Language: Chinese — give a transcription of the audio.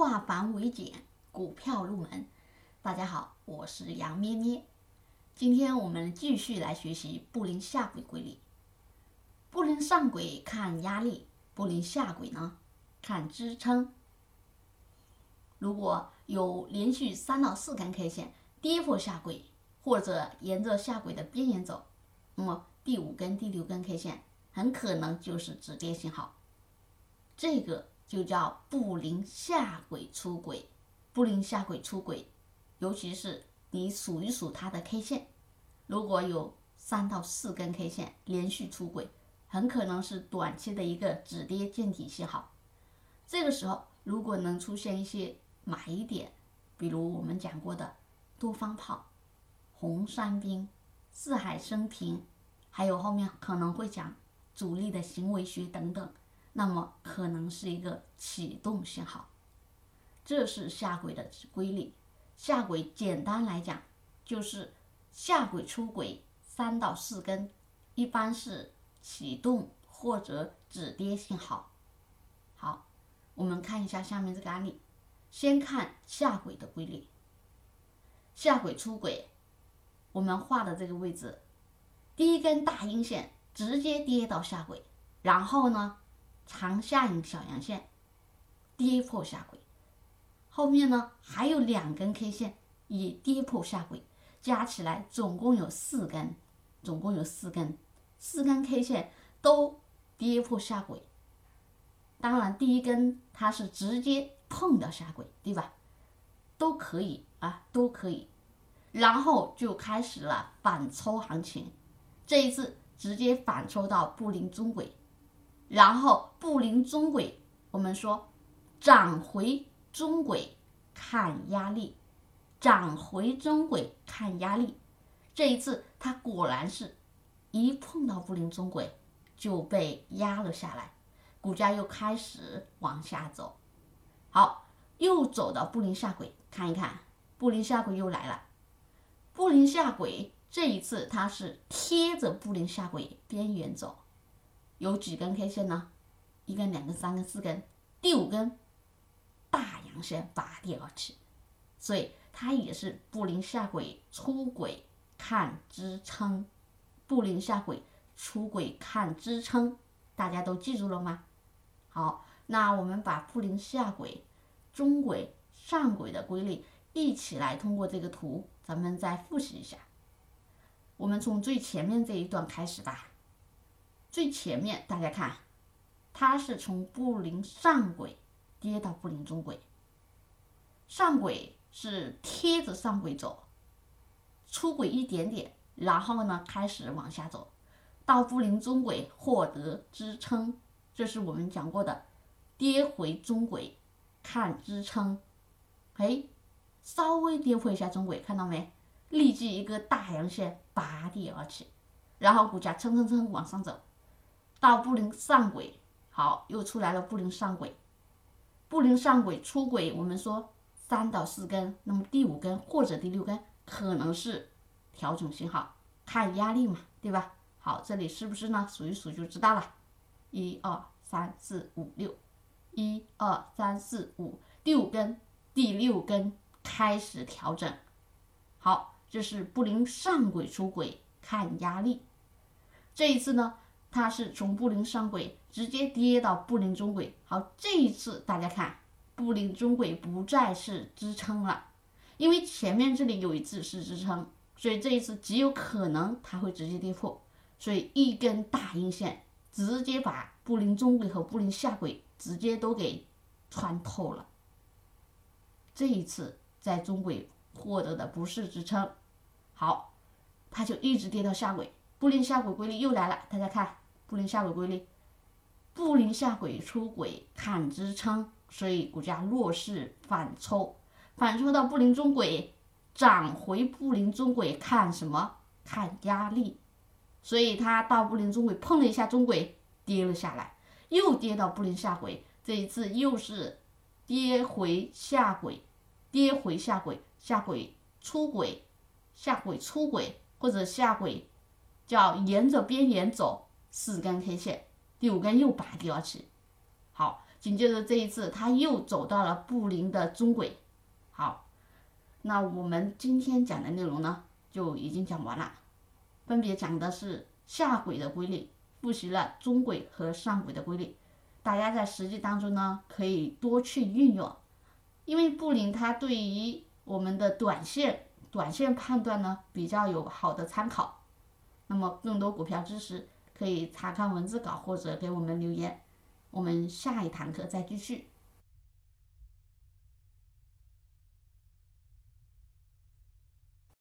化繁为简，股票入门。大家好，我是杨咩咩。今天我们继续来学习布林下轨规律。布林上轨看压力，布林下轨呢看支撑。如果有连续三到四根 K 线跌破下轨，或者沿着下轨的边缘走，那么第五根、第六根 K 线很可能就是止跌信号。这个就叫布林下轨出轨，布林下轨出轨，尤其是你数一数它的 K 线，如果有三到四根 K 线连续出轨，很可能是短期的一个止跌见底信号。这个时候，如果能出现一些买点，比如我们讲过的多方炮、红三兵、四海升平，还有后面可能会讲主力的行为学等等。那么可能是一个启动信号，这是下轨的规律。下轨简单来讲就是下轨出轨三到四根，一般是启动或者止跌信号。好，我们看一下下面这个案例，先看下轨的规律。下轨出轨，我们画的这个位置，第一根大阴线直接跌到下轨，然后呢？长下影小阳线跌破下轨，后面呢还有两根 K 线也跌破下轨，加起来总共有四根，总共有四根，四根 K 线都跌破下轨。当然，第一根它是直接碰到下轨，对吧？都可以啊，都可以。然后就开始了反抽行情，这一次直接反抽到布林中轨。然后布林中轨，我们说涨回中轨看压力，涨回中轨看压力。这一次它果然是一碰到布林中轨就被压了下来，股价又开始往下走。好，又走到布林下轨，看一看布林下轨又来了。布林下轨这一次它是贴着布林下轨边缘走。有几根 K 线呢？一根、两根、三根、四根，第五根大阳线拔地而起，所以它也是布林下轨出轨看支撑，布林下轨出轨看支撑，大家都记住了吗？好，那我们把布林下轨、中轨、上轨的规律一起来通过这个图，咱们再复习一下。我们从最前面这一段开始吧。最前面大家看，它是从布林上轨跌到布林中轨，上轨是贴着上轨走，出轨一点点，然后呢开始往下走，到布林中轨获得支撑，这是我们讲过的，跌回中轨看支撑，哎，稍微跌破一下中轨，看到没？立即一个大阳线拔地而起，然后股价蹭蹭蹭往上走。到布林上轨，好，又出来了布林上轨，布林上轨出轨，我们说三到四根，那么第五根或者第六根可能是调整信号，看压力嘛，对吧？好，这里是不是呢？数一数就知道了，一二三四五六，一二三四五，第五根、第六根开始调整，好，这是布林上轨出轨看压力，这一次呢？它是从布林上轨直接跌到布林中轨，好，这一次大家看，布林中轨不再是支撑了，因为前面这里有一次是支撑，所以这一次极有可能它会直接跌破，所以一根大阴线直接把布林中轨和布林下轨直接都给穿透了。这一次在中轨获得的不是支撑，好，它就一直跌到下轨，布林下轨规律又来了，大家看。布林下轨规律，布林下轨出轨看支撑，所以股价弱势反抽，反抽到布林中轨，涨回布林中轨看什么？看压力，所以它到布林中轨碰了一下中轨，跌了下来，又跌到布林下轨，这一次又是跌回下轨，跌回下轨，下轨出轨，下轨出轨或者下轨叫沿着边缘走。四根 K 线，第五根又拔地而起，好，紧接着这一次它又走到了布林的中轨。好，那我们今天讲的内容呢就已经讲完了，分别讲的是下轨的规律，复习了中轨和上轨的规律。大家在实际当中呢可以多去运用，因为布林它对于我们的短线短线判断呢比较有好的参考。那么更多股票知识可以查看文字稿或者给我们留言，我们下一堂课再继续。